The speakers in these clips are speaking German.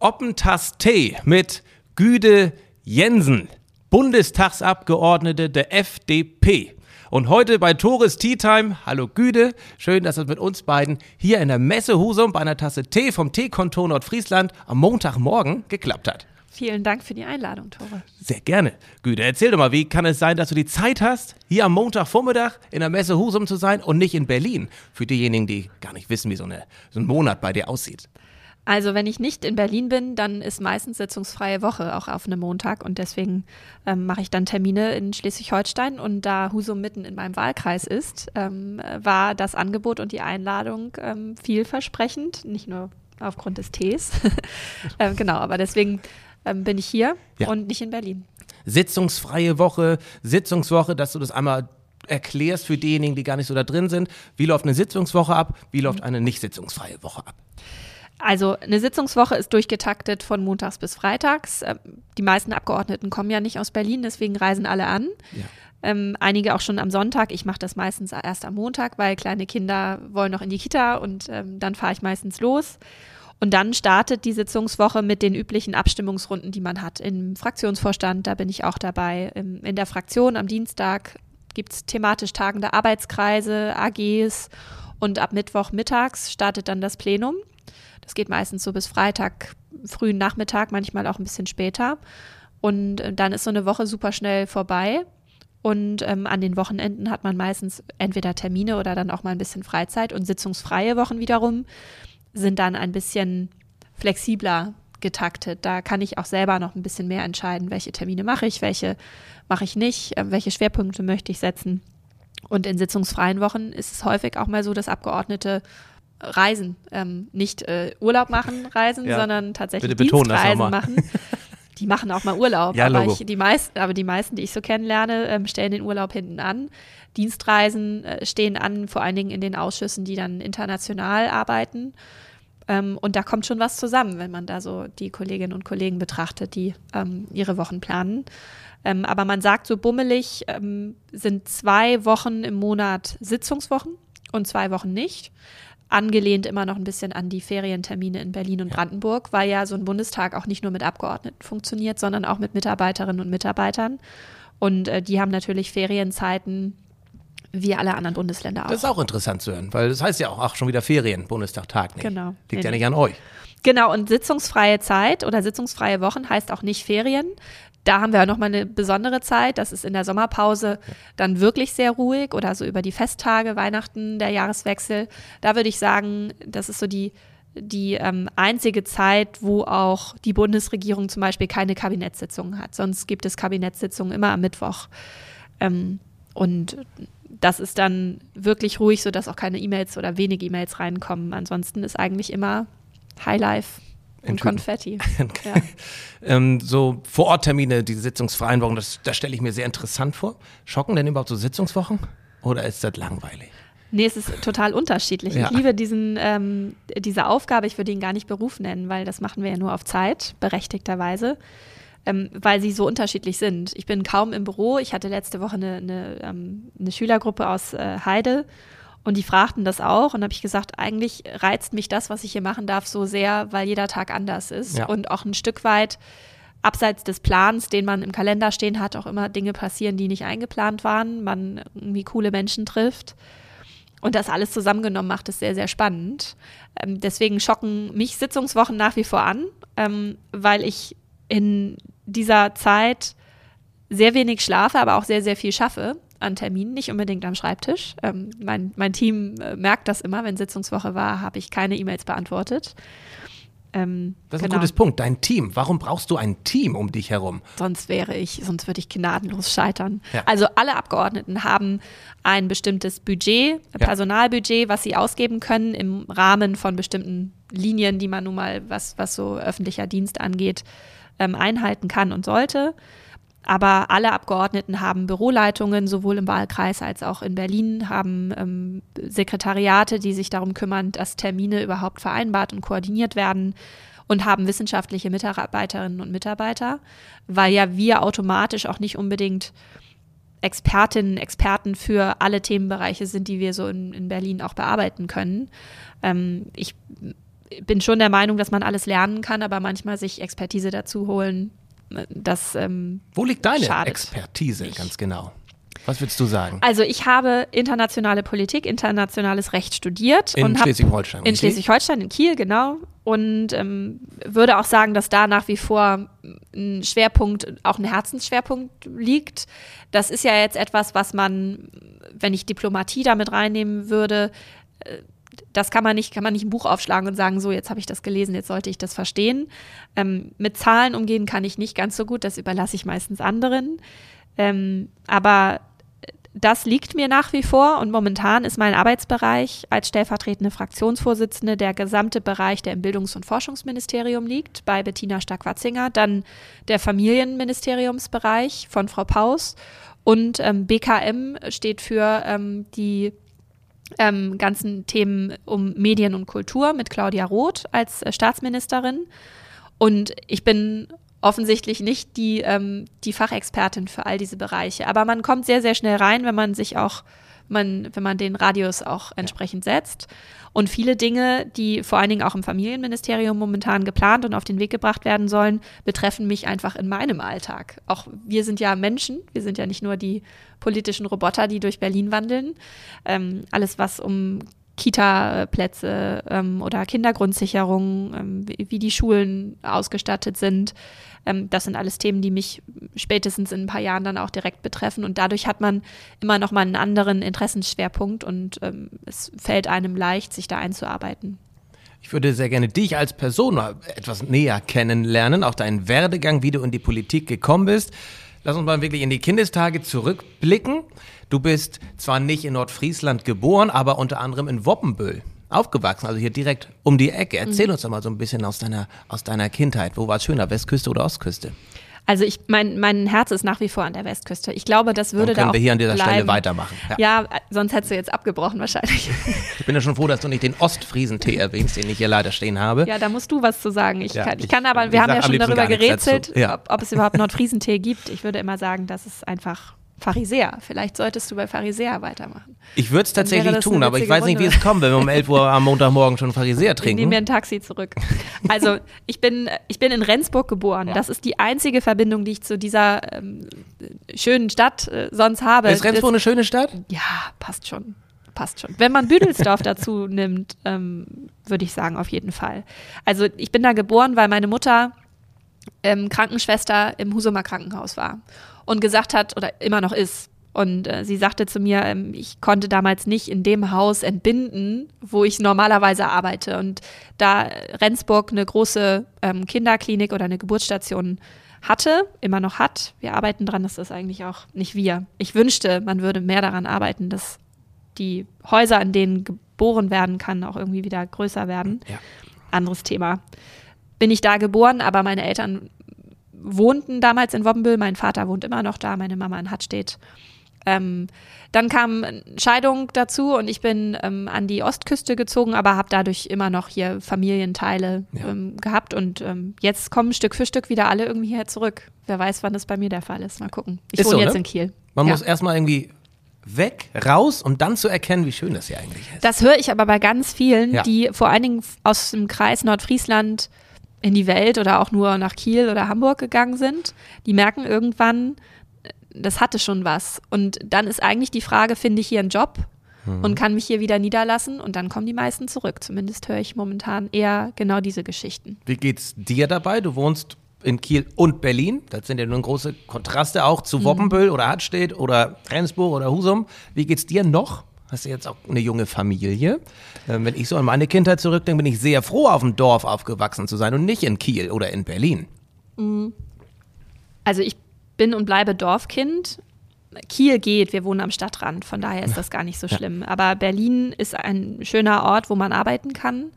Oppentass Tee mit Güde Jensen, Bundestagsabgeordnete der FDP. Und heute bei Tores Tea Time, hallo Güde, schön, dass es mit uns beiden hier in der Messe Husum bei einer Tasse Tee vom Teekontor Nordfriesland am Montagmorgen geklappt hat. Vielen Dank für die Einladung, Tore. Sehr gerne. Güte, erzähl doch mal, wie kann es sein, dass du die Zeit hast, hier am Montagvormittag in der Messe Husum zu sein und nicht in Berlin? Für diejenigen, die gar nicht wissen, wie so, eine, so ein Monat bei dir aussieht. Also wenn ich nicht in Berlin bin, dann ist meistens sitzungsfreie Woche auch auf einem Montag und deswegen ähm, mache ich dann Termine in Schleswig-Holstein und da Husum mitten in meinem Wahlkreis ist, ähm, war das Angebot und die Einladung ähm, vielversprechend, nicht nur aufgrund des Tees. ähm, genau, aber deswegen ähm, bin ich hier Ja. und nicht in Berlin. Sitzungsfreie Woche, Sitzungswoche, dass du das einmal erklärst für diejenigen, die gar nicht so da drin sind. Wie läuft eine Sitzungswoche ab? Wie läuft eine nicht sitzungsfreie Woche ab? Also eine Sitzungswoche ist durchgetaktet von montags bis freitags. Ähm, Die meisten Abgeordneten kommen ja nicht aus Berlin, deswegen reisen alle an. Ja. Ähm, einige auch schon am Sonntag. Ich mache das meistens erst am Montag, weil kleine Kinder wollen noch in die Kita und ähm, dann fahre ich meistens los. Und dann startet die Sitzungswoche mit den üblichen Abstimmungsrunden, die man hat. Im Fraktionsvorstand, da bin ich auch dabei. Im, in der Fraktion am Dienstag gibt es thematisch tagende Arbeitskreise, AGs und ab Mittwoch mittags startet dann das Plenum. Das geht meistens so bis Freitag, frühen Nachmittag, manchmal auch ein bisschen später. Und äh, dann ist so eine Woche super schnell vorbei. Und ähm, an den Wochenenden hat man meistens entweder Termine oder dann auch mal ein bisschen Freizeit. Und sitzungsfreie Wochen wiederum sind dann ein bisschen flexibler getaktet. Da kann ich auch selber noch ein bisschen mehr entscheiden, welche Termine mache ich, welche mache ich nicht, äh, welche Schwerpunkte möchte ich setzen. Und in sitzungsfreien Wochen ist es häufig auch mal so, dass Abgeordnete reisen, ähm, nicht äh, Urlaub machen, reisen, Ja. sondern tatsächlich Bitte betonen Dienstreisen machen. Die machen auch mal Urlaub, Ja, aber, ich, die meisten, aber die meisten, die ich so kennenlerne, ähm, stellen den Urlaub hinten an. Dienstreisen äh, stehen an, vor allen Dingen in den Ausschüssen, die dann international arbeiten. Ähm, und da kommt schon was zusammen, wenn man da so die Kolleginnen und Kollegen betrachtet, die ähm, ihre Wochen planen. Ähm, aber man sagt so bummelig, ähm, sind zwei Wochen im Monat Sitzungswochen und zwei Wochen nicht. Angelehnt immer noch ein bisschen an die Ferientermine in Berlin und Brandenburg, weil ja so ein Bundestag auch nicht nur mit Abgeordneten funktioniert, sondern auch mit Mitarbeiterinnen und Mitarbeitern. Und äh, die haben natürlich Ferienzeiten wie alle anderen Bundesländer auch. Das ist auch interessant zu hören, weil das heißt ja auch, ach, schon wieder Ferien, Bundestag Tag nicht. Genau. Liegt Nee, ja nicht an euch. Genau, und sitzungsfreie Zeit oder sitzungsfreie Wochen heißt auch nicht Ferien. Da haben wir ja nochmal eine besondere Zeit. Das ist in der Sommerpause dann wirklich sehr ruhig oder so über die Festtage, Weihnachten, der Jahreswechsel. Da würde ich sagen, das ist so die, die ähm, einzige Zeit, wo auch die Bundesregierung zum Beispiel keine Kabinettssitzungen hat. Sonst gibt es Kabinettssitzungen immer am Mittwoch. Ähm, und das ist dann wirklich ruhig, sodass auch keine E-Mails oder wenig E-Mails reinkommen. Ansonsten ist eigentlich immer Highlife und. Konfetti. ja. Ähm, so Vororttermine, diese sitzungsfreien Wochen, das, das stelle ich mir sehr interessant vor. Schocken denn überhaupt so Sitzungswochen? Oder ist das langweilig? Nee, es ist total unterschiedlich. Ja. Ich liebe diesen, ähm, diese Aufgabe, ich würde ihn gar nicht Beruf nennen, weil das machen wir ja nur auf Zeit, berechtigterweise, ähm, weil sie so unterschiedlich sind. Ich bin kaum im Büro. Ich hatte letzte Woche eine, eine, ähm, eine Schülergruppe aus äh, Heide und die fragten das auch und habe ich gesagt, eigentlich reizt mich das, was ich hier machen darf, so sehr, weil jeder Tag anders ist Ja. und auch ein Stück weit abseits des Plans, den man im Kalender stehen hat, auch immer Dinge passieren, die nicht eingeplant waren, man irgendwie coole Menschen trifft. Und das alles zusammengenommen macht es sehr, sehr spannend. Ähm, deswegen schocken mich Sitzungswochen nach wie vor an, ähm, weil ich in dieser Zeit sehr wenig schlafe, aber auch sehr, sehr viel schaffe an Terminen, nicht unbedingt am Schreibtisch. Ähm, mein, mein Team äh, merkt das immer, wenn Sitzungswoche war, habe ich keine E-Mails beantwortet. Ähm, Das ist genau. ein gutes Punkt. Dein Team. Warum brauchst du ein Team um dich herum? Sonst wäre ich, sonst würde ich gnadenlos scheitern. Ja. Also alle Abgeordneten haben ein bestimmtes Budget, Ja. Personalbudget, was sie ausgeben können im Rahmen von bestimmten Linien, die man nun mal, was, was so öffentlicher Dienst angeht, ähm, einhalten kann und sollte. Aber alle Abgeordneten haben Büroleitungen, sowohl im Wahlkreis als auch in Berlin, haben ähm, Sekretariate, die sich darum kümmern, dass Termine überhaupt vereinbart und koordiniert werden und haben wissenschaftliche Mitarbeiterinnen und Mitarbeiter, weil ja wir automatisch auch nicht unbedingt Expertinnen, Experten für alle Themenbereiche sind, die wir so in, in Berlin auch bearbeiten können. Ähm, ich bin schon der Meinung, dass man alles lernen kann, aber manchmal sich Expertise dazu holen, das ähm, Wo liegt deine Schadet Expertise nicht. ganz genau? Was würdest du sagen? Also ich habe internationale Politik, internationales Recht studiert In Schleswig-Holstein, In? Schleswig-Holstein, in Kiel, genau. Und ähm, würde auch sagen, dass da nach wie vor ein Schwerpunkt, auch ein Herzensschwerpunkt liegt. Das ist ja jetzt etwas, was man, wenn ich Diplomatie damit reinnehmen würde, äh, das kann man nicht, kann man nicht ein Buch aufschlagen und sagen, so, jetzt habe ich das gelesen, jetzt sollte ich das verstehen. Ähm, mit Zahlen umgehen kann ich nicht ganz so gut, das überlasse ich meistens anderen. Ähm, aber das liegt mir nach wie vor und momentan ist mein Arbeitsbereich als stellvertretende Fraktionsvorsitzende der gesamte Bereich, der im Bildungs- und Forschungsministerium liegt, bei Bettina Stark-Watzinger, dann der Familienministeriumsbereich von Frau Paus und ähm, BKM steht für ähm, die ähm, ganzen Themen um Medien und Kultur mit Claudia Roth als äh, Staatsministerin. Und ich bin offensichtlich nicht die, ähm, die Fachexpertin für all diese Bereiche. Aber man kommt sehr, sehr schnell rein, wenn man sich auch, man, wenn man den Radius auch entsprechend setzt. Und viele Dinge, die vor allen Dingen auch im Familienministerium momentan geplant und auf den Weg gebracht werden sollen, betreffen mich einfach in meinem Alltag. Auch wir sind ja Menschen, wir sind ja nicht nur die politischen Roboter, die durch Berlin wandeln. Ähm, alles, was um Kita-Plätze ähm, oder Kindergrundsicherung, ähm, wie, die Schulen ausgestattet sind. Ähm, das sind alles Themen, die mich spätestens in ein paar Jahren dann auch direkt betreffen. Und dadurch hat man immer noch mal einen anderen Interessensschwerpunkt und ähm, es fällt einem leicht, sich da einzuarbeiten. Ich würde sehr gerne dich als Person etwas näher kennenlernen, auch deinen Werdegang, wie du in die Politik gekommen bist. Lass uns mal wirklich in die Kindestage zurückblicken. Du bist zwar nicht in Nordfriesland geboren, aber unter anderem in Woppenbüll aufgewachsen, also hier direkt um die Ecke. Erzähl Mhm. uns doch mal so ein bisschen aus deiner, aus deiner Kindheit. Wo war es schöner, Westküste oder Ostküste? Also ich, mein, mein Herz ist nach wie vor an der Westküste. Ich glaube, das würde Dann können da auch wir hier an dieser bleiben. Stelle weitermachen. Ja. Ja, sonst hättest du jetzt abgebrochen wahrscheinlich. Ich bin ja schon froh, dass du nicht den Ostfriesentee erwähnst, den ich hier leider stehen habe. Ja, da musst du was zu sagen. Ich, Ja, kann, ich ich- kann aber, wir haben ja schon darüber gerätselt, Ja. ob, ob es überhaupt Nordfriesentee gibt. Ich würde immer sagen, das ist einfach Pharisäer. Vielleicht solltest du bei Pharisäer weitermachen. Ich würde es tatsächlich das tun, aber ich weiß nicht, wie es kommt, wenn wir um 11 Uhr am Montagmorgen schon Pharisäer Ich nehme trinken. mir ein Taxi zurück. Also ich bin, ich bin in Rendsburg geboren. Das ist die einzige Verbindung, die ich zu dieser ähm, schönen Stadt äh, sonst habe. Ist Rendsburg eine schöne Stadt? Ja, passt schon. Passt schon. Wenn man Büdelsdorf dazu nimmt, ähm, würde ich sagen, auf jeden Fall. Also ich bin da geboren, weil meine Mutter ähm, Krankenschwester im Husumer Krankenhaus war und gesagt hat, oder immer noch ist, und äh, sie sagte zu mir, ähm, ich konnte damals nicht in dem Haus entbinden, wo ich normalerweise arbeite. Und da Rendsburg eine große ähm, Kinderklinik oder eine Geburtsstation hatte, immer noch hat, wir arbeiten dran, das ist eigentlich auch nicht wir. Ich wünschte, man würde mehr daran arbeiten, dass die Häuser, in denen geboren werden kann, auch irgendwie wieder größer werden. Ja. Anderes Thema. Bin ich da geboren, aber meine Eltern wohnten damals in Woppenbüll, mein Vater wohnt immer noch da, meine Mama in Hattstedt. Ähm, dann kam Scheidung dazu und ich bin ähm, an die Ostküste gezogen, aber habe dadurch immer noch hier Familienteile Ja. ähm, gehabt und ähm, jetzt kommen Stück für Stück wieder alle irgendwie hier zurück. Wer weiß, wann das bei mir der Fall ist. Mal gucken. Ich Ist wohne so, jetzt ne? in Kiel. Man Ja. muss erstmal irgendwie weg, raus, um dann zu erkennen, wie schön das hier eigentlich ist. Das höre ich aber bei ganz vielen, Ja. die vor allen Dingen aus dem Kreis Nordfriesland in die Welt oder auch nur nach Kiel oder Hamburg gegangen sind. Die merken irgendwann, das hatte schon was. Und dann ist eigentlich die Frage, finde ich hier einen Job und kann mich hier wieder niederlassen? Und dann kommen die meisten zurück. Zumindest höre ich momentan eher genau diese Geschichten. Wie geht's dir dabei? Du wohnst in Kiel und Berlin. Das sind ja nun große Kontraste auch Mhm. zu Woppenbüll oder Hartstedt oder Rendsburg oder Husum. Wie geht's dir noch? Hast du jetzt auch eine junge Familie. Ähm, wenn ich so an meine Kindheit zurückdenke, bin ich sehr froh, auf dem Dorf aufgewachsen zu sein und nicht in Kiel oder in Berlin. Mhm. Also ich bin und bleibe Dorfkind. Kiel geht, wir wohnen am Stadtrand, von daher ist das gar nicht so schlimm. Ja. Aber Berlin ist ein schöner Ort, wo man arbeiten kann.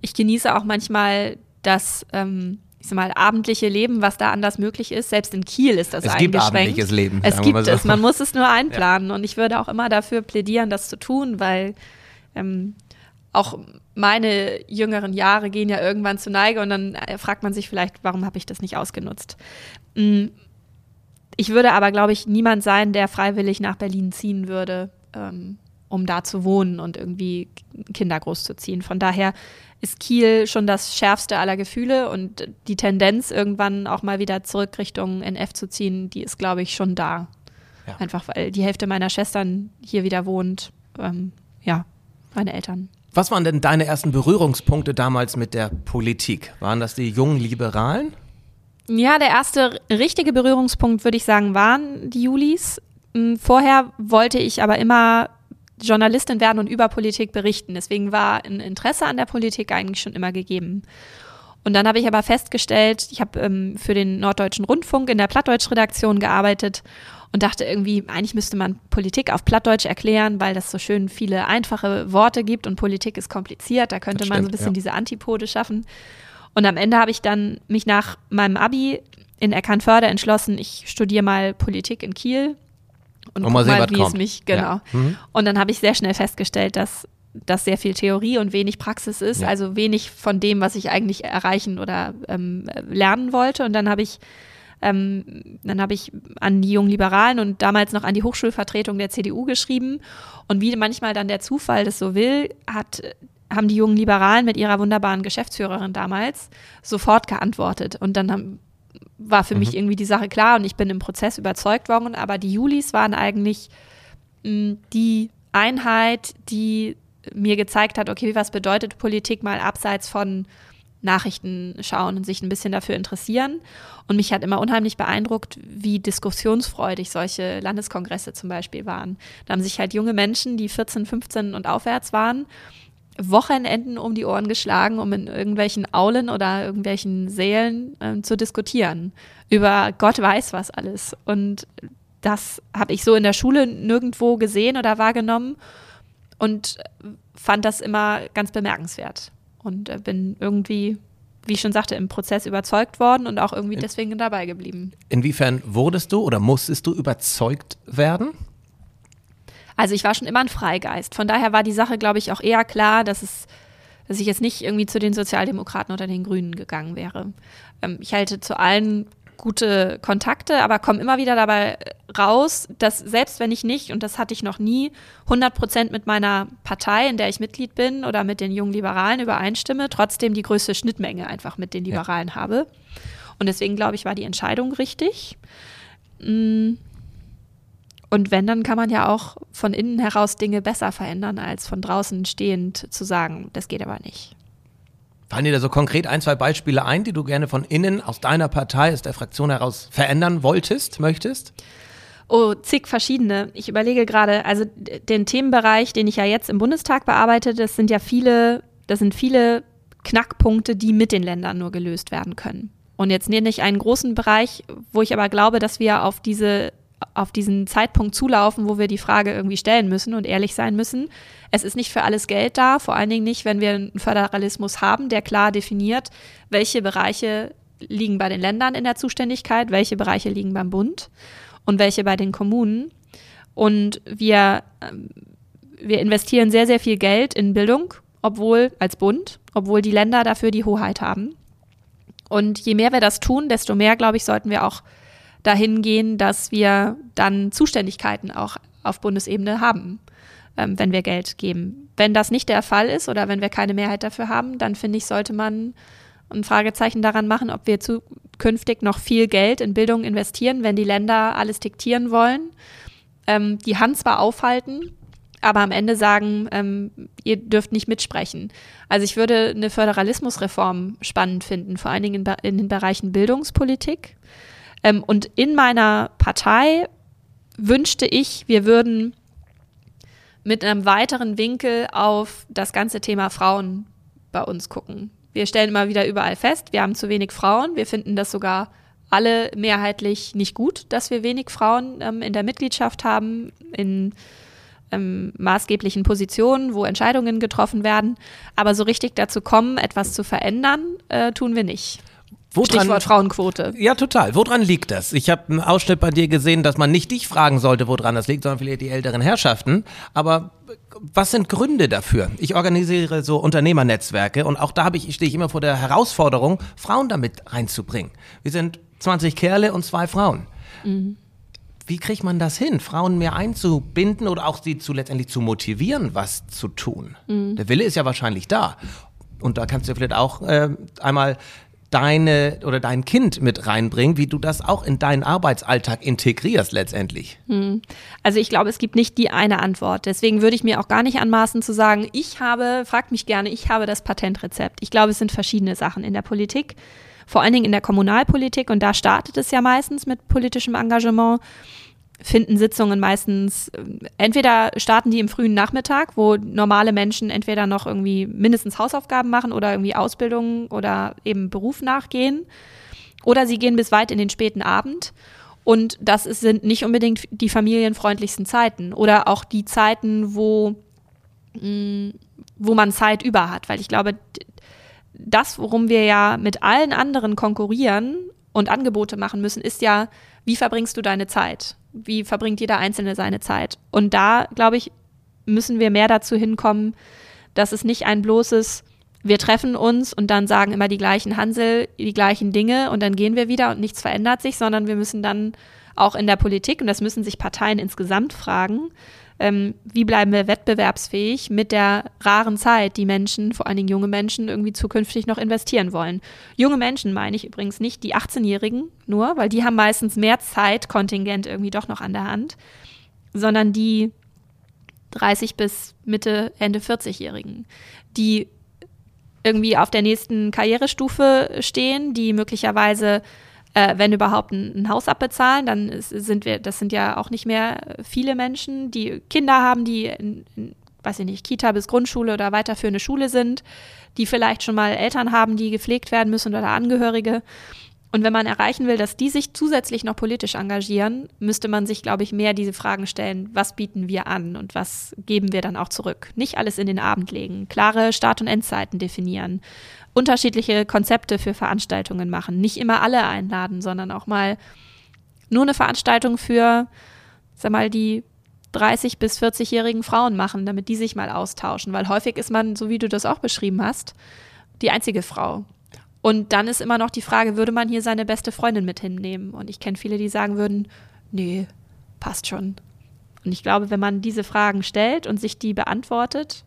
Ich genieße auch manchmal das ähm, ich sag mal, abendliche Leben, was da anders möglich ist. Selbst in Kiel ist das es eingeschränkt. Es gibt abendliches Leben. Es gibt so. es, man muss es nur einplanen. Ja. Und ich würde auch immer dafür plädieren, das zu tun, weil ähm, auch meine jüngeren Jahre gehen ja irgendwann zu Neige und dann äh, fragt man sich vielleicht, warum habe ich das nicht ausgenutzt. Mm, ich würde aber, glaube ich, niemand sein, der freiwillig nach Berlin ziehen würde, ähm, um da zu wohnen und irgendwie Kinder großzuziehen. Von daher ist Kiel schon das schärfste aller Gefühle und die Tendenz, irgendwann auch mal wieder zurück Richtung NF zu ziehen, die ist, glaube ich, schon da. Ja. Einfach weil die Hälfte meiner Schwestern hier wieder wohnt. Ähm, ja, meine Eltern. Was waren denn deine ersten Berührungspunkte damals mit der Politik? Waren das die jungen Liberalen? Ja, der erste richtige Berührungspunkt, würde ich sagen, waren die Julis. Hm, vorher wollte ich aber immer Journalistin werden und über Politik berichten. Deswegen war ein Interesse an der Politik eigentlich schon immer gegeben. Und dann habe ich aber festgestellt, ich habe ähm, für den Norddeutschen Rundfunk in der Plattdeutsch-Redaktion gearbeitet und dachte irgendwie, eigentlich müsste man Politik auf Plattdeutsch erklären, weil das so schön viele einfache Worte gibt und Politik ist kompliziert. Da könnte man so ein bisschen ja. diese Antipode schaffen. Und am Ende habe ich dann mich nach meinem Abi in Eckernförde entschlossen, ich studiere mal Politik in Kiel und, und mal, sehen, mal wie kommt. es mich, genau. Ja. Mhm. Und dann habe ich sehr schnell festgestellt, dass das sehr viel Theorie und wenig Praxis ist, ja. also wenig von dem, was ich eigentlich erreichen oder ähm, lernen wollte. Und dann habe ich ähm, dann habe ich an die jungen Liberalen und damals noch an die Hochschulvertretung der CDU geschrieben. Und wie manchmal dann der Zufall das so will, hat, haben die jungen Liberalen mit ihrer wunderbaren Geschäftsführerin damals sofort geantwortet. Und dann haben, war für mhm. mich irgendwie die Sache klar und ich bin im Prozess überzeugt worden. Aber die Julis waren eigentlich mh, mm, die Einheit, die mir gezeigt hat, okay, was bedeutet Politik mal abseits von Nachrichten schauen und sich ein bisschen dafür interessieren. Und mich hat immer unheimlich beeindruckt, wie diskussionsfreudig solche Landeskongresse zum Beispiel waren. Da haben sich halt junge Menschen, die 14, 15 und aufwärts waren, Wochenenden um die Ohren geschlagen, um in irgendwelchen Aulen oder irgendwelchen Sälen äh, zu diskutieren. Über Gott weiß was alles. Und das habe ich so in der Schule nirgendwo gesehen oder wahrgenommen und fand das immer ganz bemerkenswert. Und äh, bin irgendwie, wie ich schon sagte, im Prozess überzeugt worden und auch irgendwie deswegen dabei geblieben. Inwiefern wurdest du oder musstest du überzeugt werden? Also ich war schon immer ein Freigeist. Von daher war die Sache, glaube ich, auch eher klar, dass es dass ich jetzt nicht irgendwie zu den Sozialdemokraten oder den Grünen gegangen wäre. Ähm, ich halte zu allen gute Kontakte, aber komme immer wieder dabei raus, dass selbst wenn ich nicht, und das hatte ich noch nie, 100 Prozent mit meiner Partei, in der ich Mitglied bin oder mit den jungen Liberalen übereinstimme, trotzdem die größte Schnittmenge einfach mit den Liberalen ja. habe. Und deswegen glaube ich, war die Entscheidung richtig. Mm, und wenn, dann kann man ja auch von innen heraus Dinge besser verändern, als von draußen stehend zu sagen, das geht aber nicht. Fallen dir da so konkret ein, zwei Beispiele ein, die du gerne von innen, aus deiner Partei, aus der Fraktion heraus verändern wolltest, möchtest? Oh, zig verschiedene. Ich überlege gerade, also den Themenbereich, den ich ja jetzt im Bundestag bearbeite, das sind ja viele, das sind viele Knackpunkte, die mit den Ländern nur gelöst werden können. Und jetzt nenne ich einen großen Bereich, wo ich aber glaube, dass wir auf diese auf diesen Zeitpunkt zulaufen, wo wir die Frage irgendwie stellen müssen und ehrlich sein müssen. Es ist nicht für alles Geld da, vor allen Dingen nicht, wenn wir einen Föderalismus haben, der klar definiert, welche Bereiche liegen bei den Ländern in der Zuständigkeit, welche Bereiche liegen beim Bund und welche bei den Kommunen. Und wir, ähm, wir investieren sehr, sehr viel Geld in Bildung, obwohl als Bund, obwohl die Länder dafür die Hoheit haben. Und je mehr wir das tun, desto mehr, glaube ich, sollten wir auch dahin gehen, dass wir dann Zuständigkeiten auch auf Bundesebene haben, ähm, wenn wir Geld geben. Wenn das nicht der Fall ist oder wenn wir keine Mehrheit dafür haben, dann finde ich, sollte man ein Fragezeichen daran machen, ob wir zukünftig noch viel Geld in Bildung investieren, wenn die Länder alles diktieren wollen, ähm, die Hand zwar aufhalten, aber am Ende sagen, ähm, ihr dürft nicht mitsprechen. Also ich würde eine Föderalismusreform spannend finden, vor allen Dingen in, in den Bereichen Bildungspolitik. Ähm, und in meiner Partei wünschte ich, wir würden mit einem weiteren Winkel auf das ganze Thema Frauen bei uns gucken. Wir stellen immer wieder überall fest, wir haben zu wenig Frauen. Wir finden das sogar alle mehrheitlich nicht gut, dass wir wenig Frauen ähm, in der Mitgliedschaft haben, in ähm, maßgeblichen Positionen, wo Entscheidungen getroffen werden. Aber so richtig dazu kommen, etwas zu verändern, äh, tun wir nicht. Woran, Stichwort Frauenquote. Ja, total. Woran liegt das? Ich habe einen Ausschnitt bei dir gesehen, dass man nicht dich fragen sollte, woran das liegt, sondern vielleicht die älteren Herrschaften. Aber was sind Gründe dafür? Ich organisiere so Unternehmernetzwerke und auch da habe ich, stehe ich immer vor der Herausforderung, Frauen damit reinzubringen. Wir sind 20 Kerle und zwei Frauen. Mhm. Wie kriegt man das hin, Frauen mehr einzubinden oder auch sie zu letztendlich zu motivieren, was zu tun? Mhm. Der Wille ist ja wahrscheinlich da. Und da kannst du vielleicht auch äh, einmal deine oder dein Kind mit reinbringen, wie du das auch in deinen Arbeitsalltag integrierst letztendlich? Hm. Also ich glaube, es gibt nicht die eine Antwort. Deswegen würde ich mir auch gar nicht anmaßen zu sagen, ich habe, fragt mich gerne, ich habe das Patentrezept. Ich glaube, es sind verschiedene Sachen in der Politik, vor allen Dingen in der Kommunalpolitik und da startet es ja meistens mit politischem Engagement finden Sitzungen meistens, äh, entweder starten die im frühen Nachmittag, wo normale Menschen entweder noch irgendwie mindestens Hausaufgaben machen oder irgendwie Ausbildung oder eben Beruf nachgehen, oder sie gehen bis weit in den späten Abend. Und das sind nicht unbedingt die familienfreundlichsten Zeiten oder auch die Zeiten, wo, mm, wo man Zeit über hat. Weil ich glaube, das, worum wir ja mit allen anderen konkurrieren und Angebote machen müssen, ist ja, wie verbringst du deine Zeit? Wie verbringt jeder Einzelne seine Zeit. Und da, glaube ich, müssen wir mehr dazu hinkommen, dass es nicht ein bloßes, wir treffen uns und dann sagen immer die gleichen Hansel, die gleichen Dinge und dann gehen wir wieder und nichts verändert sich, sondern wir müssen dann auch in der Politik, und das müssen sich Parteien insgesamt fragen, ähm, wie bleiben wir wettbewerbsfähig mit der raren Zeit, die Menschen, vor allen Dingen junge Menschen, irgendwie zukünftig noch investieren wollen. Junge Menschen meine ich übrigens nicht die 18-Jährigen nur, weil die haben meistens mehr Zeitkontingent irgendwie doch noch an der Hand, sondern die 30 bis Mitte, Ende 40-Jährigen, die irgendwie auf der nächsten Karrierestufe stehen, die möglicherweise äh, wenn überhaupt ein, ein, Haus abbezahlen, dann sind wir, das sind ja auch nicht mehr viele Menschen, die Kinder haben, die in, in, weiß ich nicht, Kita bis Grundschule oder weiterführende Schule sind, die vielleicht schon mal Eltern haben, die gepflegt werden müssen oder Angehörige. Und wenn man erreichen will, dass die sich zusätzlich noch politisch engagieren, müsste man sich, glaube ich, mehr diese Fragen stellen, was bieten wir an und was geben wir dann auch zurück. Nicht alles in den Abend legen, klare Start- und Endzeiten definieren, unterschiedliche Konzepte für Veranstaltungen machen, nicht immer alle einladen, sondern auch mal nur eine Veranstaltung für, sag mal, die 30 bis 40-jährigen Frauen machen, damit die sich mal austauschen, weil häufig ist man, so wie du das auch beschrieben hast, die einzige Frau. Und dann ist immer noch die Frage, würde man hier seine beste Freundin mit hinnehmen? Und ich kenne viele, die sagen würden, nee, passt schon. Und ich glaube, wenn man diese Fragen stellt und sich die beantwortet,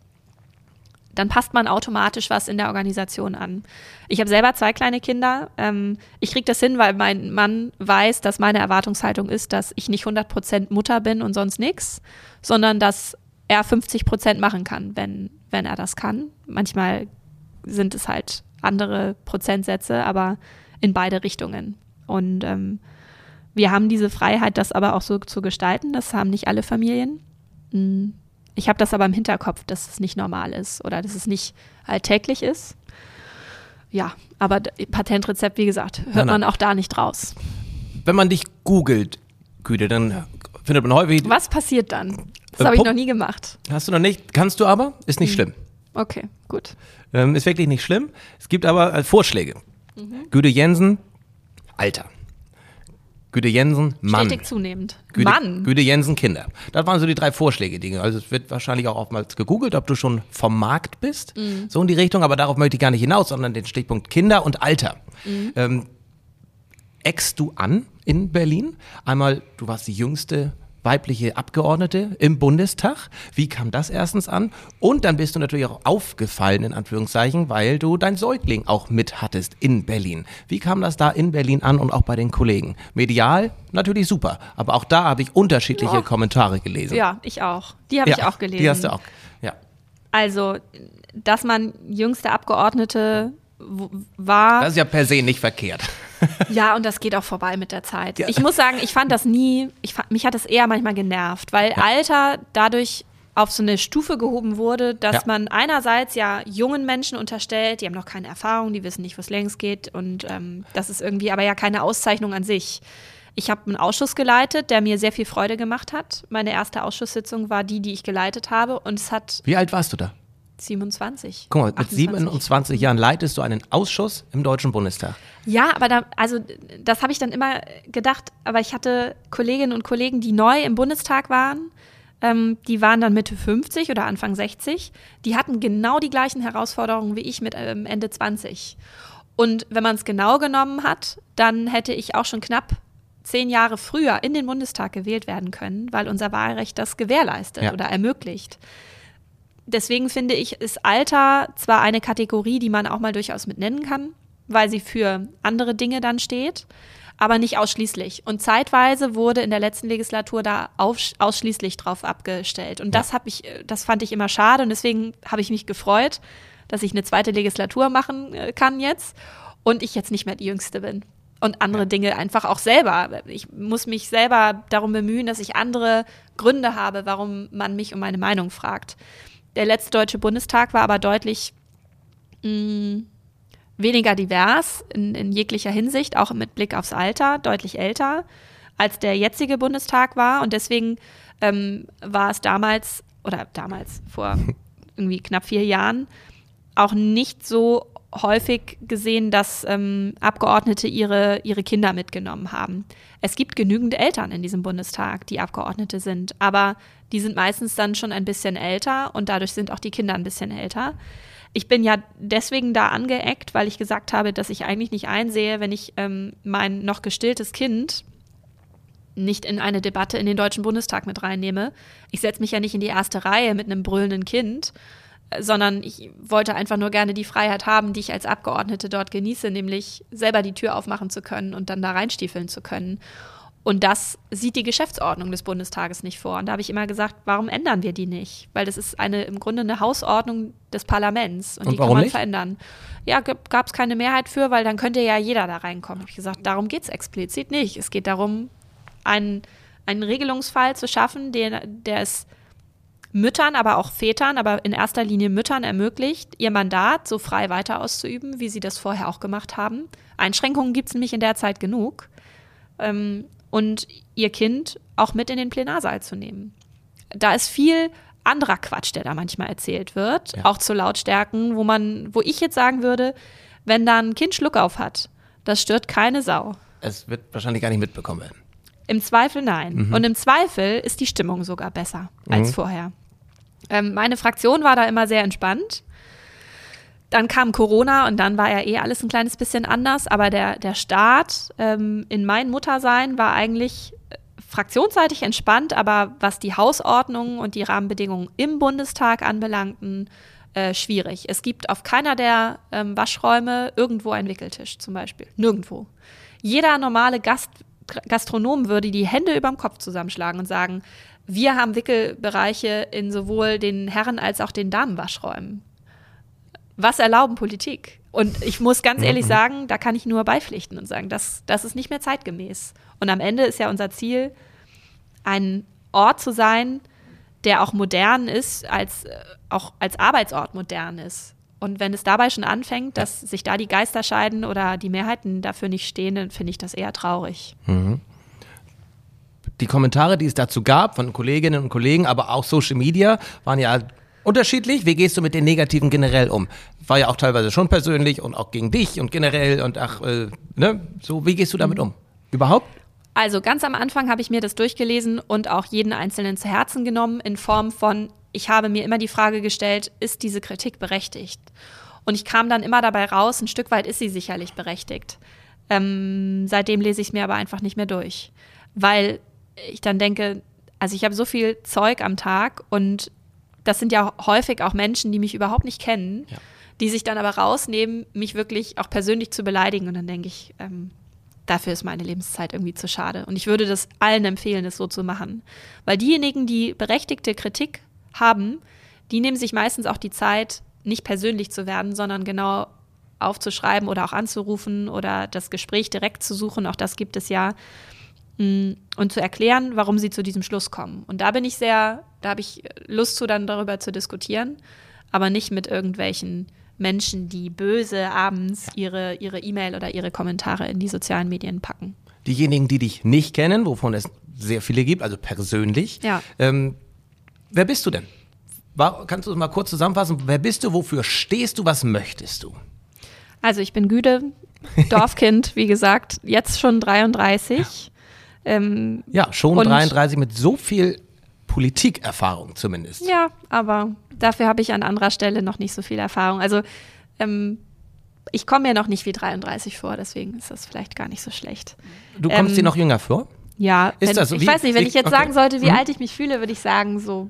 dann passt man automatisch was in der Organisation an. Ich habe selber zwei kleine Kinder. Ähm, ich kriege das hin, weil mein Mann weiß, dass meine Erwartungshaltung ist, dass ich nicht 100% Mutter bin und sonst nichts, sondern dass er 50% machen kann, wenn, wenn er das kann. Manchmal sind es halt andere Prozentsätze, aber in beide Richtungen. Und ähm, wir haben diese Freiheit, das aber auch so zu gestalten. Das haben nicht alle Familien. Hm. Ich habe das aber im Hinterkopf, dass es nicht normal ist oder dass es nicht alltäglich ist. Ja, aber Patentrezept, wie gesagt, hört nein, nein. man auch da nicht raus. Wenn man dich googelt, Güte, dann findet man häufig. Was passiert dann? Das äh, habe ich noch nie gemacht. Hast du noch nicht? Kannst du aber? Ist nicht hm. schlimm. Okay, gut. Ähm, ist wirklich nicht schlimm. Es gibt aber äh, Vorschläge. Mhm. Güde Jensen, Alter. Güde Jensen, Mann. Stetig zunehmend. Güde, Mann. Güde Jensen, Kinder. Das waren so die drei Vorschläge. Dinge. Also es wird wahrscheinlich auch oftmals gegoogelt, ob du schon vom Markt bist. Mhm. So in die Richtung. Aber darauf möchte ich gar nicht hinaus, sondern den Stichpunkt Kinder und Alter. Mhm. Ähm, eckst du an in Berlin? Einmal, du warst die jüngste weibliche Abgeordnete im Bundestag. Wie kam das erstens an? Und dann bist du natürlich auch aufgefallen, in Anführungszeichen, weil du dein Säugling auch mit hattest in Berlin. Wie kam das da in Berlin an und auch bei den Kollegen? Medial natürlich super, aber auch da habe ich unterschiedliche oh. Kommentare gelesen. Ja, ich auch. Die habe ja, ich auch gelesen. Die hast du auch, ja. Also, dass man jüngste Abgeordnete war. Das ist ja per se nicht verkehrt. Ja, und das geht auch vorbei mit der Zeit. Ja. Ich muss sagen, ich fand das nie, ich fand, mich hat das eher manchmal genervt, weil ja. Alter dadurch auf so eine Stufe gehoben wurde, dass Ja. man einerseits ja jungen Menschen unterstellt, die haben noch keine Erfahrung, die wissen nicht, wo es längst geht und ähm, das ist irgendwie aber ja keine Auszeichnung an sich. Ich habe einen Ausschuss geleitet, der mir sehr viel Freude gemacht hat. Meine erste Ausschusssitzung war die, die ich geleitet habe und es hat Wie alt warst du da? 27. Guck mal, mit 28. 27 Jahren leitest du einen Ausschuss im Deutschen Bundestag. Ja, aber da, also das habe ich dann immer gedacht, aber ich hatte Kolleginnen und Kollegen, die neu im Bundestag waren, ähm, die waren dann Mitte 50 oder Anfang 60, die hatten genau die gleichen Herausforderungen wie ich mit ähm, Ende 20. Und wenn man es genau genommen hat, dann hätte ich auch schon knapp zehn Jahre früher in den Bundestag gewählt werden können, weil unser Wahlrecht das gewährleistet Ja. oder ermöglicht. Deswegen finde ich, ist Alter zwar eine Kategorie, die man auch mal durchaus mit nennen kann, weil sie für andere Dinge dann steht, aber nicht ausschließlich. Und zeitweise wurde in der letzten Legislatur da auf, ausschließlich drauf abgestellt. Und das habe ich, äh, das fand ich immer schade und deswegen habe ich mich gefreut, dass ich eine zweite Legislatur machen äh, kann jetzt und ich jetzt nicht mehr die Jüngste bin. Und andere Dinge einfach auch selber. Ich muss mich selber darum bemühen, dass ich andere Gründe habe, warum man mich um meine Meinung fragt. Der letzte Deutsche Bundestag war aber deutlich mh, weniger divers in, in jeglicher Hinsicht, auch mit Blick aufs Alter, deutlich älter, als der jetzige Bundestag war. Und deswegen ähm, war es damals, oder damals vor irgendwie knapp vier Jahren, auch nicht so häufig gesehen, dass ähm, Abgeordnete ihre, ihre Kinder mitgenommen haben. Es gibt genügend Eltern in diesem Bundestag, die Abgeordnete sind, aber die sind meistens dann schon ein bisschen älter und dadurch sind auch die Kinder ein bisschen älter. Ich bin ja deswegen da angeeckt, weil ich gesagt habe, dass ich eigentlich nicht einsehe, wenn ich ähm, mein noch gestilltes Kind nicht in eine Debatte in den Deutschen Bundestag mit reinnehme. Ich setze mich ja nicht in die erste Reihe mit einem brüllenden Kind, sondern ich wollte einfach nur gerne die Freiheit haben, die ich als Abgeordnete dort genieße, nämlich selber die Tür aufmachen zu können und dann da reinstiefeln zu können. Und das sieht die Geschäftsordnung des Bundestages nicht vor. Und da habe ich immer gesagt, warum ändern wir die nicht? Weil das ist eine im Grunde eine Hausordnung des Parlaments und, Und die kann man nicht? verändern. Ja, gab es keine Mehrheit für, weil dann könnte ja jeder da reinkommen. Habe ich gesagt, darum geht es explizit nicht. Es geht darum, einen, einen Regelungsfall zu schaffen, der, der es Müttern, aber auch Vätern, aber in erster Linie Müttern ermöglicht, ihr Mandat so frei weiter auszuüben, wie sie das vorher auch gemacht haben. Einschränkungen gibt es nämlich in der Zeit genug. Ähm, und ihr Kind auch mit in den Plenarsaal zu nehmen. Da ist viel anderer Quatsch, der da manchmal erzählt wird, Ja. auch zu Lautstärken, wo man, wo ich jetzt sagen würde, wenn da ein Kind Schluck auf hat, das stört keine Sau. Es wird wahrscheinlich gar nicht mitbekommen werden. Im Zweifel nein. Und im Zweifel ist die Stimmung sogar besser als vorher. Ähm, meine Fraktion war da immer sehr entspannt. Dann kam Corona und dann war ja eh alles ein kleines bisschen anders. Aber der, der Start ähm, in mein Muttersein war eigentlich äh, fraktionsseitig entspannt, aber was die Hausordnung und die Rahmenbedingungen im Bundestag anbelangten, äh, schwierig. Es gibt auf keiner der ähm, Waschräume irgendwo einen Wickeltisch zum Beispiel. Nirgendwo. Jeder normale Gast, Gastronom würde die Hände überm Kopf zusammenschlagen und sagen, wir haben Wickelbereiche in sowohl den Herren- als auch den Damenwaschräumen. Was erlauben Politik? Und ich muss ganz ehrlich sagen, da kann ich nur beipflichten und sagen, das, das ist nicht mehr zeitgemäß. Und am Ende ist ja unser Ziel, ein Ort zu sein, der auch modern ist, als, äh, auch als Arbeitsort modern ist. Und wenn es dabei schon anfängt, dass sich da die Geister scheiden oder die Mehrheiten dafür nicht stehen, dann finde ich das eher traurig. Die Kommentare, die es dazu gab von Kolleginnen und Kollegen, aber auch Social Media, waren ja unterschiedlich. Wie gehst du mit den Negativen generell um? War ja auch teilweise schon persönlich und auch gegen dich und generell und ach, äh, ne? So, wie gehst du damit um? Überhaupt? Also ganz am Anfang habe ich mir das durchgelesen und auch jeden einzelnen zu Herzen genommen in Form von, ich habe mir immer die Frage gestellt, ist diese Kritik berechtigt? Und ich kam dann immer dabei raus, ein Stück weit ist sie sicherlich berechtigt. Ähm, seitdem lese ich es mir aber einfach nicht mehr durch, weil ich dann denke, also ich habe so viel Zeug am Tag und das sind ja häufig auch Menschen, die mich überhaupt nicht kennen, Ja. die sich dann aber rausnehmen, mich wirklich auch persönlich zu beleidigen. Und dann denke ich, ähm, dafür ist meine Lebenszeit irgendwie zu schade. Und ich würde das allen empfehlen, es so zu machen. Weil diejenigen, die berechtigte Kritik haben, die nehmen sich meistens auch die Zeit, nicht persönlich zu werden, sondern genau aufzuschreiben oder auch anzurufen oder das Gespräch direkt zu suchen. Auch das gibt es ja. Mm, und zu erklären, warum sie zu diesem Schluss kommen. Und da bin ich sehr, da habe ich Lust zu, dann darüber zu diskutieren, aber nicht mit irgendwelchen Menschen, die böse abends ihre ihre E-Mail oder ihre Kommentare in die sozialen Medien packen. Diejenigen, die dich nicht kennen, wovon es sehr viele gibt, also persönlich. Ja. Ähm, wer bist du denn? War, kannst du es mal kurz zusammenfassen? Wer bist du? Wofür stehst du? Was möchtest du? Also ich bin Güde, Dorfkind, wie gesagt, jetzt schon 33. Ähm, Ja, schon Und- 33 mit so viel Politikerfahrung zumindest. ja, aber dafür habe ich an anderer Stelle noch nicht so viel Erfahrung. Also ähm, ich komme mir noch nicht wie 33 vor, deswegen ist das vielleicht gar nicht so schlecht. Du kommst Ähm, dir noch jünger vor? Ja, Ist wenn, das so? ich Wie- weiß nicht, wenn wie- ich jetzt okay. sagen sollte, wie Mhm. alt ich mich fühle, würde ich sagen so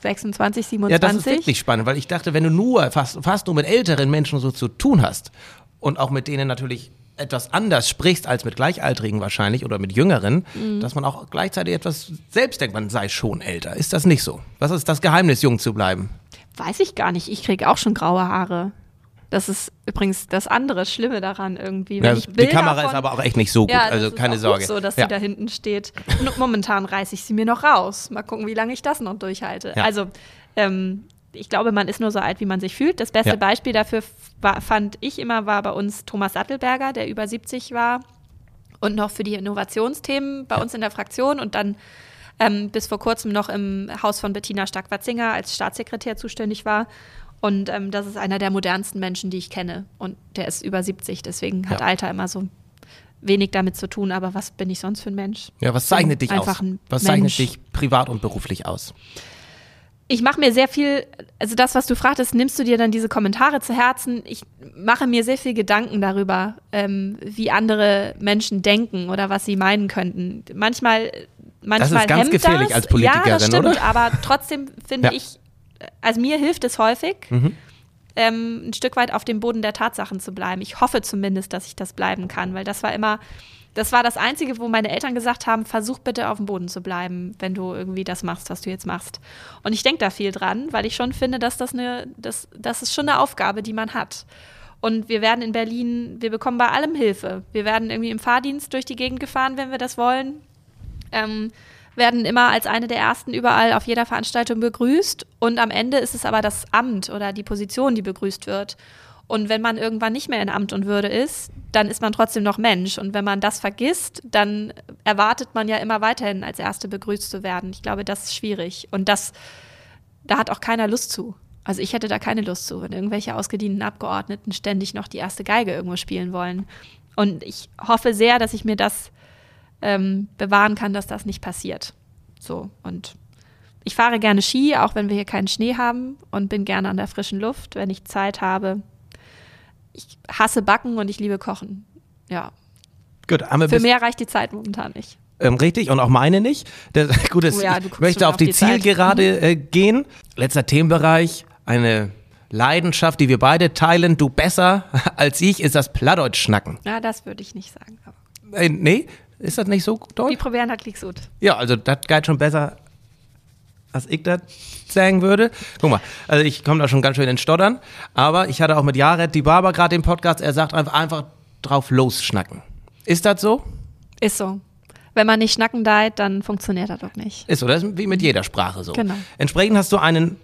26, Ja, das ist 27. wirklich spannend, weil ich dachte, wenn du nur fast, fast nur mit älteren Menschen so zu tun hast und auch mit denen natürlich etwas anders sprichst als mit Gleichaltrigen wahrscheinlich oder mit Jüngeren, Mhm. dass man auch gleichzeitig etwas selbst denkt, man sei schon älter. Ist das nicht so? Was ist das Geheimnis, jung zu bleiben? Weiß ich gar nicht. Ich kriege auch schon graue Haare. Das ist übrigens das andere Schlimme daran irgendwie. Wenn Ja, ich die Kamera von, ist aber auch echt nicht so gut, ja, also keine Sorge. So, dass ja. sie da hinten steht. Und momentan reiße ich sie mir noch raus. Mal gucken, wie lange ich das noch durchhalte. Also, ähm, ich glaube, man ist nur so alt, wie man sich fühlt. Das beste Ja. Beispiel dafür war, fand ich immer, war bei uns Thomas Sattelberger, der über 70 war und noch für die Innovationsthemen bei uns in der Fraktion und dann ähm, bis vor kurzem noch im Haus von Bettina Stark-Watzinger als Staatssekretär zuständig war. Und ähm, das ist einer der modernsten Menschen, die ich kenne. Und der ist über 70, deswegen hat Ja. Alter immer so wenig damit zu tun. Aber was bin ich sonst für ein Mensch? Ja, was zeichnet dich Einfach aus? Was Mensch. zeichnet dich privat und beruflich aus? Ich mache mir sehr viel, also das, was du fragtest, nimmst du dir dann diese Kommentare zu Herzen? Ich mache mir sehr viel Gedanken darüber, ähm, wie andere Menschen denken oder was sie meinen könnten. Manchmal, manchmal ganz hemmt gefährlich das. als Politikerin, ja, das stimmt, oder? aber trotzdem finde Ja. ich, also mir hilft es häufig, Mhm. ähm, ein Stück weit auf dem Boden der Tatsachen zu bleiben. Ich hoffe zumindest, dass ich das bleiben kann, weil das war immer, das war das Einzige, wo meine Eltern gesagt haben, versuch bitte auf dem Boden zu bleiben, wenn du irgendwie das machst, was du jetzt machst. Und ich denke da viel dran, weil ich schon finde, dass das eine, das, das ist schon eine Aufgabe, die man hat. Und wir werden in Berlin, wir bekommen bei allem Hilfe. Wir werden irgendwie im Fahrdienst durch die Gegend gefahren, wenn wir das wollen. Ähm, werden immer als eine der ersten überall auf jeder Veranstaltung begrüßt. Und am Ende ist es aber das Amt oder die Position, die begrüßt wird. Und wenn man irgendwann nicht mehr in Amt und Würde ist, dann ist man trotzdem noch Mensch. Und wenn man das vergisst, dann erwartet man ja immer weiterhin als Erste begrüßt zu werden. Ich glaube, das ist schwierig. Und das, da hat auch keiner Lust zu. Also ich hätte da keine Lust zu, wenn irgendwelche ausgedienten Abgeordneten ständig noch die erste Geige irgendwo spielen wollen. Und ich hoffe sehr, dass ich mir das ähm, bewahren kann, dass das nicht passiert. So, und ich fahre gerne Ski, auch wenn wir hier keinen Schnee haben und bin gerne an der frischen Luft, wenn ich Zeit habe. Ich hasse Backen und ich liebe Kochen. Ja, Gut, für mehr reicht die Zeit momentan nicht. ähm, richtig und auch meine nicht. Das, gut, das, Oh ja, ich möchte auf die, die. Zielgerade äh, gehen. Letzter Themenbereich, eine Leidenschaft, die wir beide teilen. Du besser als ich, ist das Plattdeutsch schnacken. Ja, das würde ich nicht sagen. Aber Äh, nee, ist das nicht so deutsch? probieren halt liegt's gut. Ja, also das geht schon besser, als ich das sagen würde. Guck mal, also ich komme da schon ganz schön ins Stottern. Aber ich hatte auch mit Jared die Barber gerade im Podcast, er sagt einfach, einfach drauf losschnacken. Ist das so? Ist so. Wenn man nicht schnacken deit, dann funktioniert das doch nicht. Ist so, das ist wie mit jeder Sprache so. Genau. Entsprechend hast du einen,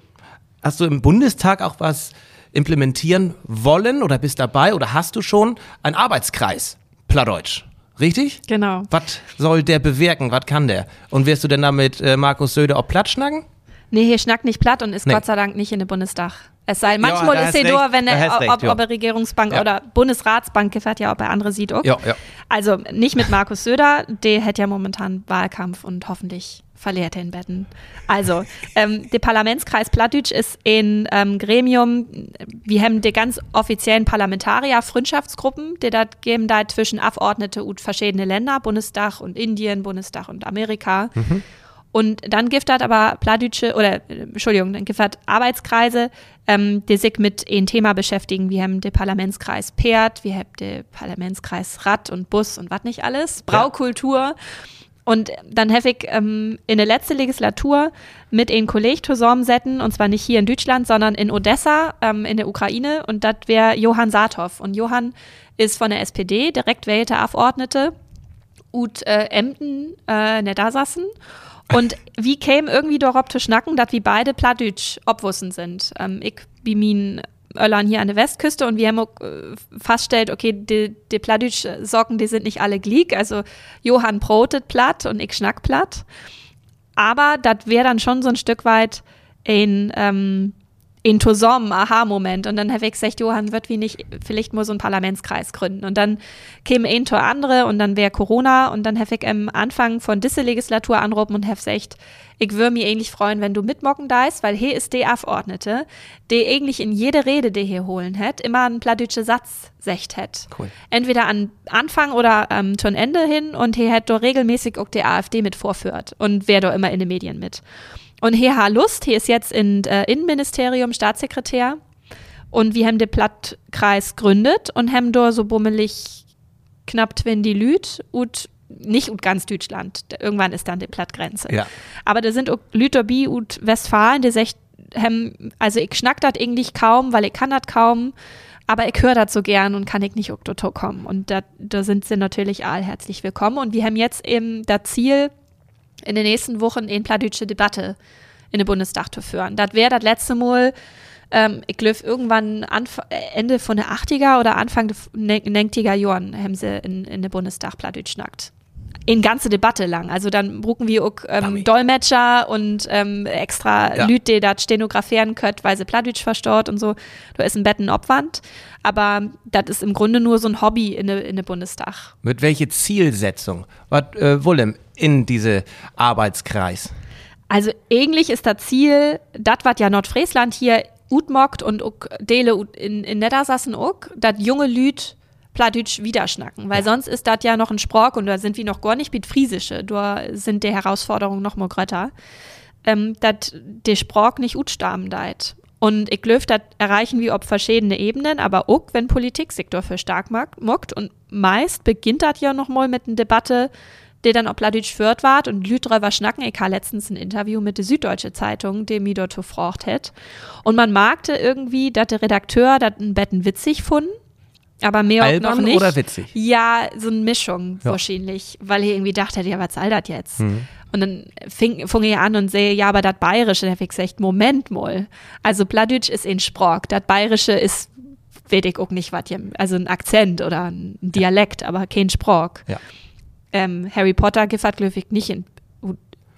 hast du im Bundestag auch was implementieren wollen oder bist dabei oder hast du schon einen Arbeitskreis, Plattdeutsch, richtig? Genau. Was soll der bewirken? Was kann der? Und wirst du denn damit äh, Markus Söder auch platt schnacken? Nee, hier schnackt nicht platt und ist Nee. Gott sei Dank nicht in den Bundestag. Es sei, manchmal da ist nur, wenn er, ob, recht, ob, ja. ob er Regierungsbank Ja. oder Bundesratsbank gefährt ja, ob er andere sieht. Auch. Ja, ja. Also nicht mit Markus Söder, der hat ja momentan Wahlkampf und hoffentlich verliert er in Betten. Also, ähm, der Parlamentskreis Plattdeutsch ist ein ähm, Gremium, wir haben die ganz offiziellen Parlamentarier, Freundschaftsgruppen, die da geben da zwischen Abgeordnete und verschiedene Länder, Bundestag und Indien, Bundestag und Amerika. Und dann gibt das aber Plattdeutsche, oder, äh, Entschuldigung, dann gibt Arbeitskreise, ähm, die sich mit einem Thema beschäftigen. Wir haben den Parlamentskreis Pferd, wir haben den Parlamentskreis Rad und Bus und was nicht alles, Braukultur. Und dann habe ich ähm, in der letzten Legislatur mit einem Kollegen zusammensetzen, und zwar nicht hier in Deutschland, sondern in Odessa, ähm, in der Ukraine. Und das wäre Johann Saathoff. Und Johann ist von der SPD, direkt wählte Abgeordnete. ut äh, Emden äh, nicht da saßen. Und wie käme irgendwie darauf zu schnacken, dass wir beide Plattdeutsch obwussen sind. Ähm, ich min Öllern hier an der Westküste und wir haben äh, festgestellt, okay, die, die Plattdeutsch-Socken, die sind nicht alle gliek. Also Johann brotet platt und ich schnack platt. Aber das wäre dann schon so ein Stück weit ein, ähm, in zusammen Aha-Moment. Und dann habe ich gesagt, Johann wird wie nicht vielleicht nur so einen Parlamentskreis gründen. Und dann käme ein Tor andere und dann wäre Corona. Und dann habe ich am Anfang von diese Legislatur anrufen und habe gesagt, ich würde mich ähnlich freuen, wenn du mitmocken ist, weil hier ist der Abgeordnete, der eigentlich in jede Rede, die hier holen hat, immer einen plattdeutsche Satz secht hat. Cool. Entweder an Anfang oder ähm, zum Ende hin und hier hätte regelmäßig auch die AfD mit vorführt und wäre doch immer in den Medien mit. Und Heha Lust, hier ist jetzt im äh, Innenministerium Staatssekretär. Und wir haben den Plattkreis gründet und haben da so bummelig knapp 20 Lüt und nicht und ganz Deutschland. Irgendwann ist dann die Plattgrenze. Ja. Aber da sind auch Lüter bi und Westfalen, die sagt, also ich schnack das eigentlich kaum, weil ich kann das kaum, aber ich höre das so gern und kann ich nicht auch dort kommen. Und da, da sind sie natürlich all herzlich willkommen. Und wir haben jetzt eben das Ziel, in den nächsten Wochen eine plattdeutsche Debatte in den Bundestag zu führen. Das wäre das letzte Mal, ähm, ich glaube, irgendwann Anf Ende von der 80er oder Anfang der 90er Jahren haben sie in, in den Bundestag Plattdeutsch schnackt. In ganze Debatte lang. Also dann brucken wir auch ähm, Dolmetscher und ähm, extra ja. Leute, die das stenografieren können, weil sie Plattdeutsch verstaut und so. Da ist ein Bett ein Obwand. Aber das ist im Grunde nur so ein Hobby in der in de Bundestag. Mit welche Zielsetzung? Was äh, wollen in diese Arbeitskreis? Also eigentlich ist das Ziel, das was ja Nordfriesland hier utmockt und auch Dele in, in Niedersassen auch, dass junge Lüd Plattdeutsch wiederschnacken, weil ja. sonst ist das ja noch ein Sprach und da sind wir noch gar nicht mit Friesische, da sind die Herausforderungen noch mal größer, ähm, dass der Sprach nicht utstammen deit. Und ich glaube, das erreichen wir auf verschiedene Ebenen, aber auch, wenn Politiksektor für stark mockt. Und meist beginnt das ja noch mal mit einer Debatte, die dann ob Plattdeutsch führt ward und Lüd drüber schnacken. Ich habe letztens ein Interview mit der Süddeutsche Zeitung, dem mir dort gefragt hat. Und man magte irgendwie, dass der Redakteur das ein Betten witzig funden. Aber mehr Albern noch nicht. oder witzig? Ja, so eine Mischung ja. wahrscheinlich, weil er irgendwie dachte, ja, was soll das jetzt? Mhm. Und dann fing, fing er an und sehe, ja, aber das Bayerische, da habe ich gesagt, Moment mal. Also Plattdeutsch ist in Sprach, das Bayerische ist, weiß ich auch nicht, was also ein Akzent oder ein Dialekt, ja. aber kein Sprach. Ja. Ähm, Harry Potter glaube ich, nicht in,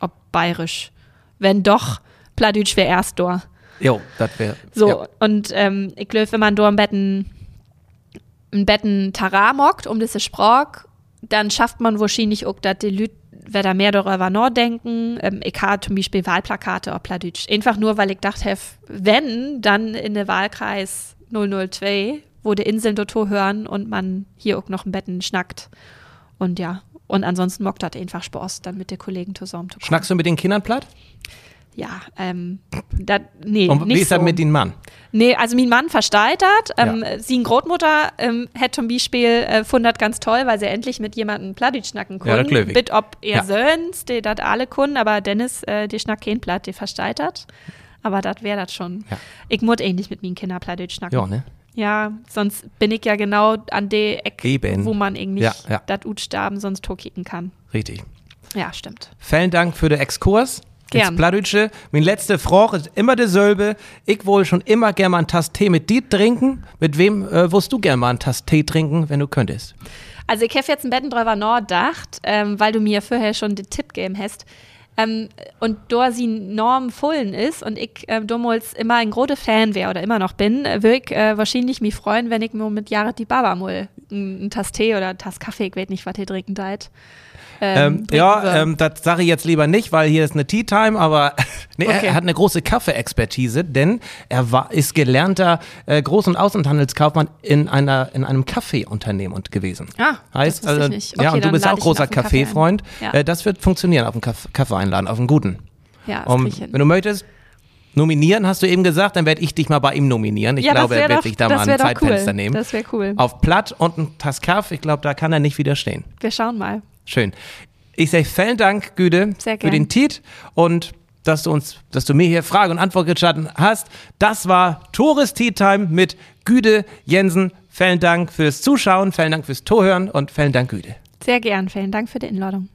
ob Bayerisch. Wenn doch, Plattdeutsch wäre erst da. Jo, das wäre. So, jo. und ähm, ich glaube, wenn man da im Betten ein Betten Tara mockt, um diese Sprach, dann schafft man wahrscheinlich auch, dass die Leute wer da mehr darüber nachdenken. Ähm, ich habe zum Beispiel Wahlplakate auf Plattdeutsch. Einfach nur, weil ich dachte, wenn, dann in der Wahlkreis 002, wo die Inseln dort hören und man hier auch noch ein Betten schnackt. Und ja, und ansonsten mockt das einfach Spaß, dann mit den Kollegen zusammen zu kommen. Schnackst du mit den Kindern platt? Ja, ähm, dat, nee, Und nicht wie ist so. das mit dem Mann? Nee, also mein Mann versteht das. Ähm, Ja. Sie Großmutter ähm, hat zum Beispiel äh, fand das ganz toll, weil sie endlich mit jemandem Plattdeutsch schnacken Ja, glaub ich. Bit ob er Ja. Söhns, die das alle können, aber Dennis, äh, die schnackt kein Platt, die versteht das. Aber das wäre das schon. Ja. Ich muss ähnlich mit meinen Kindern Plattdeutsch schnacken. Ja, ne? Ja, sonst bin ich ja genau an der Ecke, Eben. wo man irgendwie Ja, ja. das Utsterben sonst tokicken kann. Richtig. Ja, stimmt. Vielen Dank für den Exkurs. Gern. Plattdeutsche. Meine letzte Frage ist immer dieselbe. Ich wohl schon immer gern mal einen Tass Tee mit dir trinken. Mit wem äh, du gern mal einen Tass Tee trinken, wenn du könntest? Also ich habe jetzt ein Betten drüber nachgedacht, ähm, weil du mir vorher schon den Tipp gegeben hast. Ähm, und da sie Norm Fullen ist und ich äh, damals immer ein großer Fan wäre oder immer noch bin, würde ich äh, wahrscheinlich mich freuen, wenn ich mir mit Jared die Baba mal einen Tass Tee oder einen Tass Kaffee, ich weiß nicht, was ihr trinken deit. Ähm, trinken ja, ähm, das sage ich jetzt lieber nicht, weil hier ist eine Tea Time, aber nee, er, Okay. er hat eine große Kaffee-Expertise, denn er war, ist gelernter äh, Groß- und Außenhandelskaufmann in einer in einem Kaffeeunternehmen und gewesen. Ah, das heißt, ich also, nicht. ja, Okay, und du bist auch ich großer. Kaffeefreund. Ja. Äh, das wird funktionieren auf Kaff Kaffee einladen, auf einen guten. ja, das Um, ich wenn du möchtest, nominieren, hast du eben gesagt, dann werde ich dich mal bei ihm nominieren. Ich ja, glaube, das er wird sich da das mal ein Zeitfenster cool. nehmen. Das wäre cool. Auf Platt und ein Tass Kaffee, ich glaube, da kann er nicht widerstehen. Wir schauen mal. Schön. Ich sage vielen Dank, Güde, für den Tiet und dass du uns, dass du mir hier Frage und Antwort gestatten hast. Das war Tores Tea Time mit Güde Jensen. Vielen Dank fürs Zuschauen, vielen Dank fürs Zuhören und vielen Dank, Güde. Sehr gern. Vielen Dank für die Einladung.